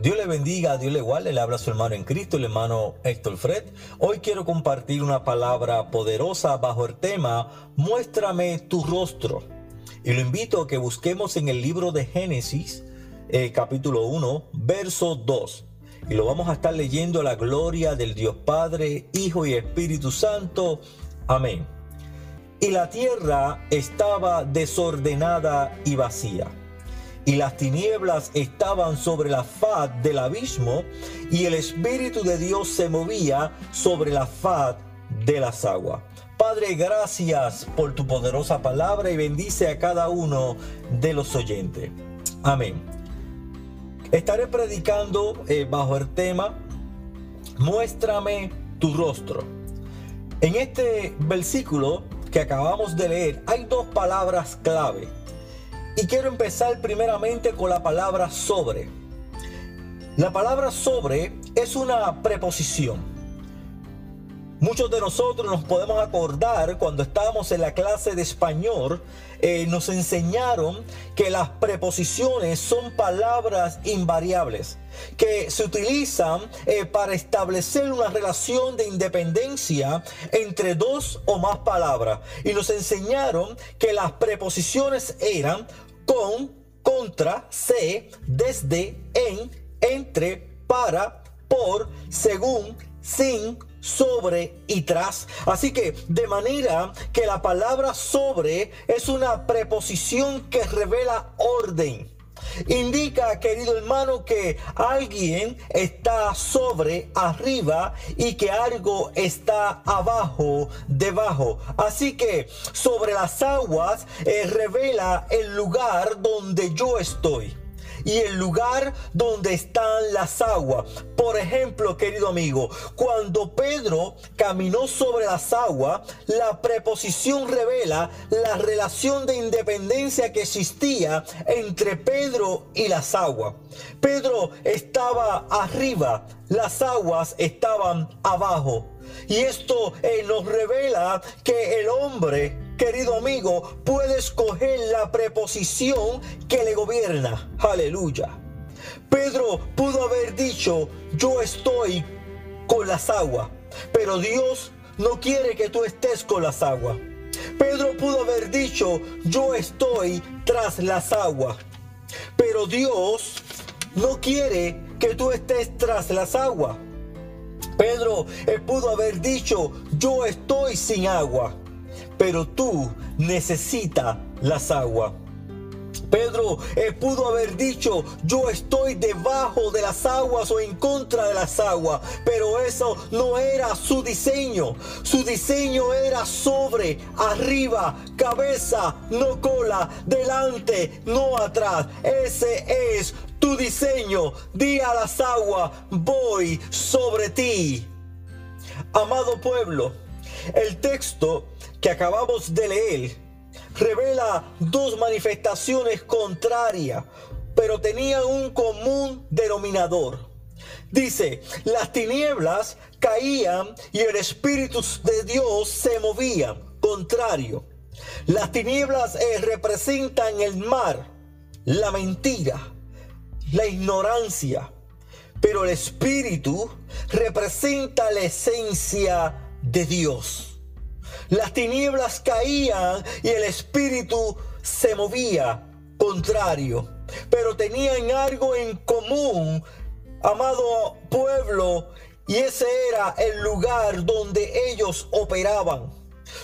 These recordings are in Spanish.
Dios le bendiga, Dios le igual, le habla a su hermano en Cristo, el hermano Héctor Fred. Hoy quiero compartir una palabra poderosa bajo el tema Muéstrame tu rostro. Y lo invito a que busquemos en el libro de Génesis, eh, capítulo 1, verso 2. Y lo vamos a estar leyendo la gloria del Dios Padre, Hijo y Espíritu Santo. Amén. Y la tierra estaba desordenada y vacía y las tinieblas estaban sobre la faz del abismo, y el Espíritu de Dios se movía sobre la faz de las aguas. Padre, gracias por tu poderosa palabra y bendice a cada uno de los oyentes. Amén. Estaré predicando eh, bajo el tema Muéstrame tu rostro. En este versículo que acabamos de leer hay dos palabras clave y quiero empezar primeramente con la palabra sobre. La palabra sobre es una preposición. Muchos de nosotros nos podemos acordar cuando estábamos en la clase de español, eh, nos enseñaron que las preposiciones son palabras invariables, que se utilizan eh, para establecer una relación de independencia entre dos o más palabras. Y nos enseñaron que las preposiciones eran con, contra, se, desde, en, entre, para, por, según, sin, sobre y tras. Así que de manera que la palabra sobre es una preposición que revela orden indica, querido hermano, que alguien está sobre, arriba y que algo está abajo, debajo. Así que sobre las aguas eh, revela el lugar donde yo estoy y el lugar donde están las aguas. Por ejemplo, querido amigo, cuando Pedro caminó sobre las aguas, la preposición revela la relación de independencia que existía entre Pedro y las aguas. Pedro estaba arriba, las aguas estaban abajo. Y esto eh, nos revela que el hombre querido amigo, puede escoger la preposición que le gobierna. Aleluya. Pedro pudo haber dicho, yo estoy con las aguas, pero Dios no quiere que tú estés con las aguas. Pedro pudo haber dicho, yo estoy tras las aguas, pero Dios no quiere que tú estés tras las aguas. Pedro pudo haber dicho, yo estoy sin agua, pero tú necesitas las aguas. Pedro eh, pudo haber dicho, yo estoy debajo de las aguas o en contra de las aguas, pero eso no era su diseño. Su diseño era sobre, arriba, cabeza, no cola, delante, no atrás. Ese es tu diseño. Di a las aguas, voy sobre ti. Amado pueblo, el texto que acabamos de leer revela dos manifestaciones contrarias, pero tenían un común denominador. Dice, las tinieblas caían y el Espíritu de Dios se movía, contrario. Las tinieblas eh, representan el mar, la mentira, la ignorancia, pero el Espíritu representa la esencia de Dios. Las tinieblas caían y el espíritu se movía contrario. Pero tenían algo en común, amado pueblo, y ese era el lugar donde ellos operaban.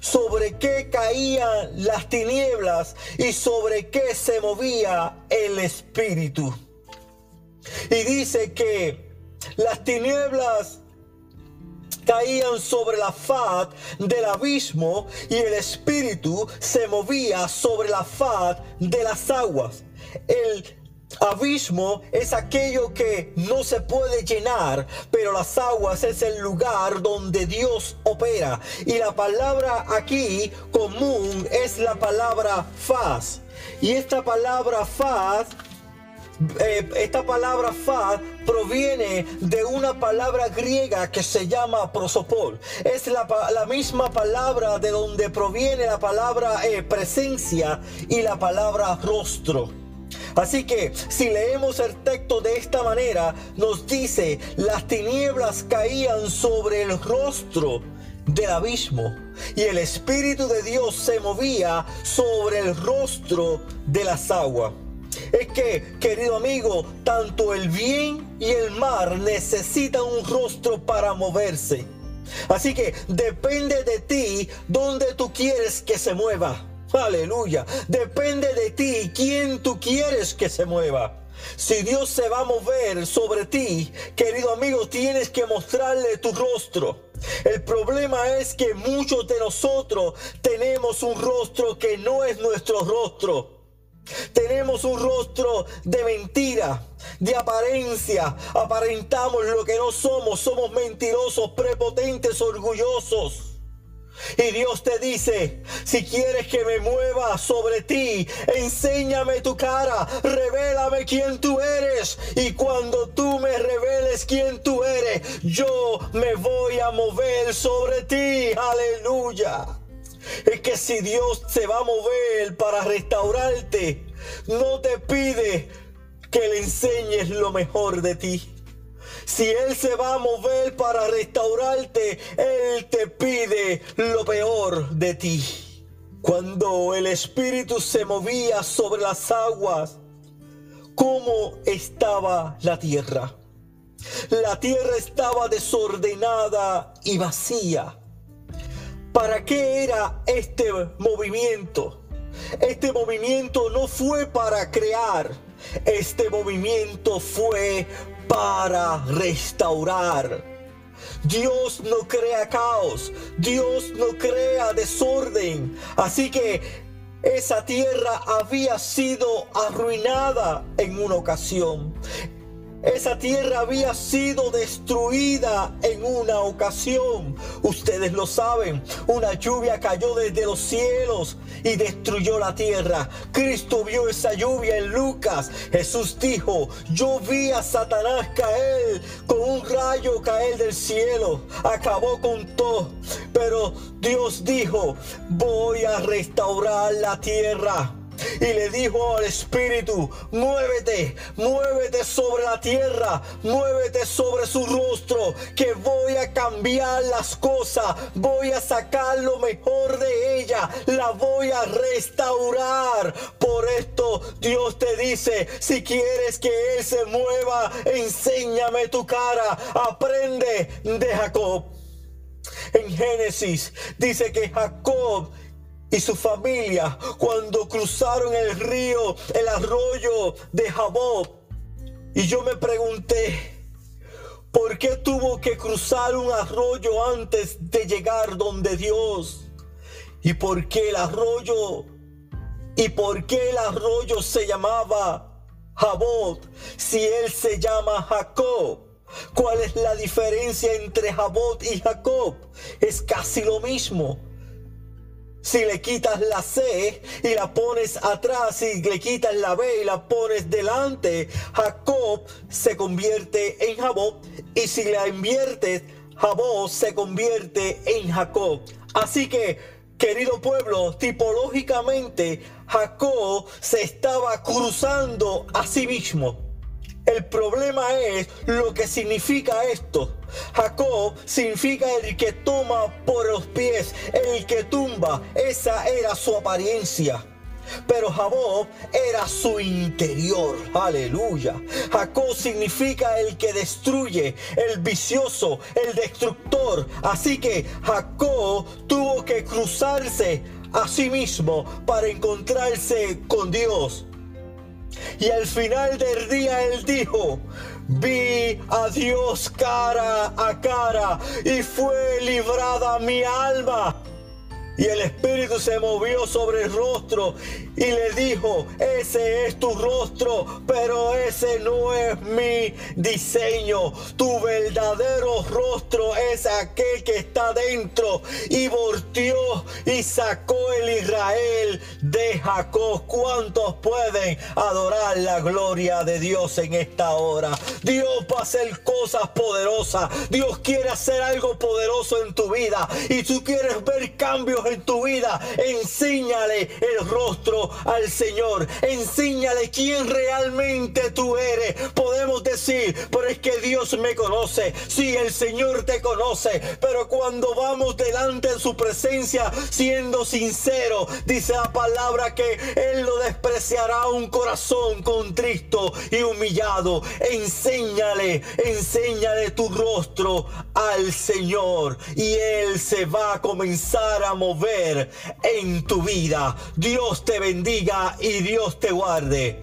Sobre qué caían las tinieblas y sobre qué se movía el espíritu. Y dice que las tinieblas caían sobre la faz del abismo y el espíritu se movía sobre la faz de las aguas. El abismo es aquello que no se puede llenar, pero las aguas es el lugar donde Dios opera. Y la palabra aquí común es la palabra faz. Y esta palabra faz eh, esta palabra fa proviene de una palabra griega que se llama prosopol. Es la, misma palabra de donde proviene la palabra eh, presencia y la palabra rostro. Así que si leemos el texto de esta manera, nos dice, las tinieblas caían sobre el rostro del abismo y el Espíritu de Dios se movía sobre el rostro de las aguas. Es que, querido amigo, tanto el bien y el mal necesitan un rostro para moverse. Así que depende de ti dónde tú quieres que se mueva. Aleluya. Depende de ti quién tú quieres que se mueva. Si Dios se va a mover sobre ti, querido amigo, tienes que mostrarle tu rostro. El problema es que muchos de nosotros tenemos un rostro que no es nuestro rostro. Tenemos un rostro de mentira, de apariencia. Aparentamos lo que no somos. Somos mentirosos, prepotentes, orgullosos. Y Dios te dice, si quieres que me mueva sobre ti, enséñame tu cara, revélame quién tú eres. Y cuando tú me reveles quién tú eres, yo me voy a mover sobre ti. Aleluya. Es que si Dios se va a mover para restaurarte, no te pide que le enseñes lo mejor de ti. Si Él se va a mover para restaurarte, Él te pide lo peor de ti. Cuando el Espíritu se movía sobre las aguas, ¿cómo estaba la tierra? La tierra estaba desordenada y vacía. ¿Para qué era este movimiento? Este movimiento no fue para crear, este movimiento fue para restaurar. Dios no crea caos, Dios no crea desorden. Así que esa tierra había sido arruinada en una ocasión. Esa tierra había sido destruida en una ocasión. Ustedes lo saben. Una lluvia cayó desde los cielos y destruyó la tierra. Cristo vio esa lluvia en Lucas. Jesús dijo, yo vi a Satanás caer con un rayo caer del cielo. Acabó con todo. Pero Dios dijo, voy a restaurar la tierra y le dijo al Espíritu, muévete, muévete sobre la tierra, muévete sobre su rostro, que voy a cambiar las cosas, voy a sacar lo mejor de ella, la voy a restaurar. Por esto Dios te dice, si quieres que Él se mueva, enséñame tu cara, aprende de Jacob. En Génesis dice que Jacob y su familia cuando cruzaron el río, el arroyo de Jabob. Y yo me pregunté, ¿por qué tuvo que cruzar un arroyo antes de llegar donde Dios? ¿Y por qué el arroyo? ¿Y por qué el arroyo se llamaba Jabob si él se llama Jacob? ¿Cuál es la diferencia entre Jabob y Jacob? Es casi lo mismo. Si le quitas la C y la pones atrás, y le quitas la B y la pones delante, Jacob se convierte en Jabob. Y si la inviertes, Jabob se convierte en Jacob. Así que, querido pueblo, tipológicamente, Jacob se estaba cruzando a sí mismo. El problema es lo que significa esto. Jacob significa el que toma por los pies, el que tumba. Esa era su apariencia. Pero Jacob era su interior. Aleluya. Jacob significa el que destruye, el vicioso, el destructor. Así que Jacob tuvo que cruzarse a sí mismo para encontrarse con Dios. Y al final del día él dijo, vi a Dios cara a cara y fue librada mi alma. Y el Espíritu se movió sobre el rostro y le dijo, ese es tu rostro, pero ese no es mi diseño. Tu verdadero rostro es aquel que está dentro. Y volteó y sacó el Israel de Jacob. ¿Cuántos pueden adorar la gloria de Dios en esta hora? Dios va a hacer cosas poderosas. Dios quiere hacer algo poderoso en tu vida. Y tú quieres ver cambios en tu vida. Enséñale el rostro al Señor. Enséñale quién realmente tú eres. Podemos decir, pero es que Dios me conoce. Sí, el Señor te conoce. Pero cuando vamos delante de su presencia, siendo sincero, dice la palabra que Él lo despreciará un corazón contristo y humillado. Enséñale, enséñale tu rostro al Señor y Él se va a comenzar a mover en tu vida. Dios te bendiga y Dios te guarde.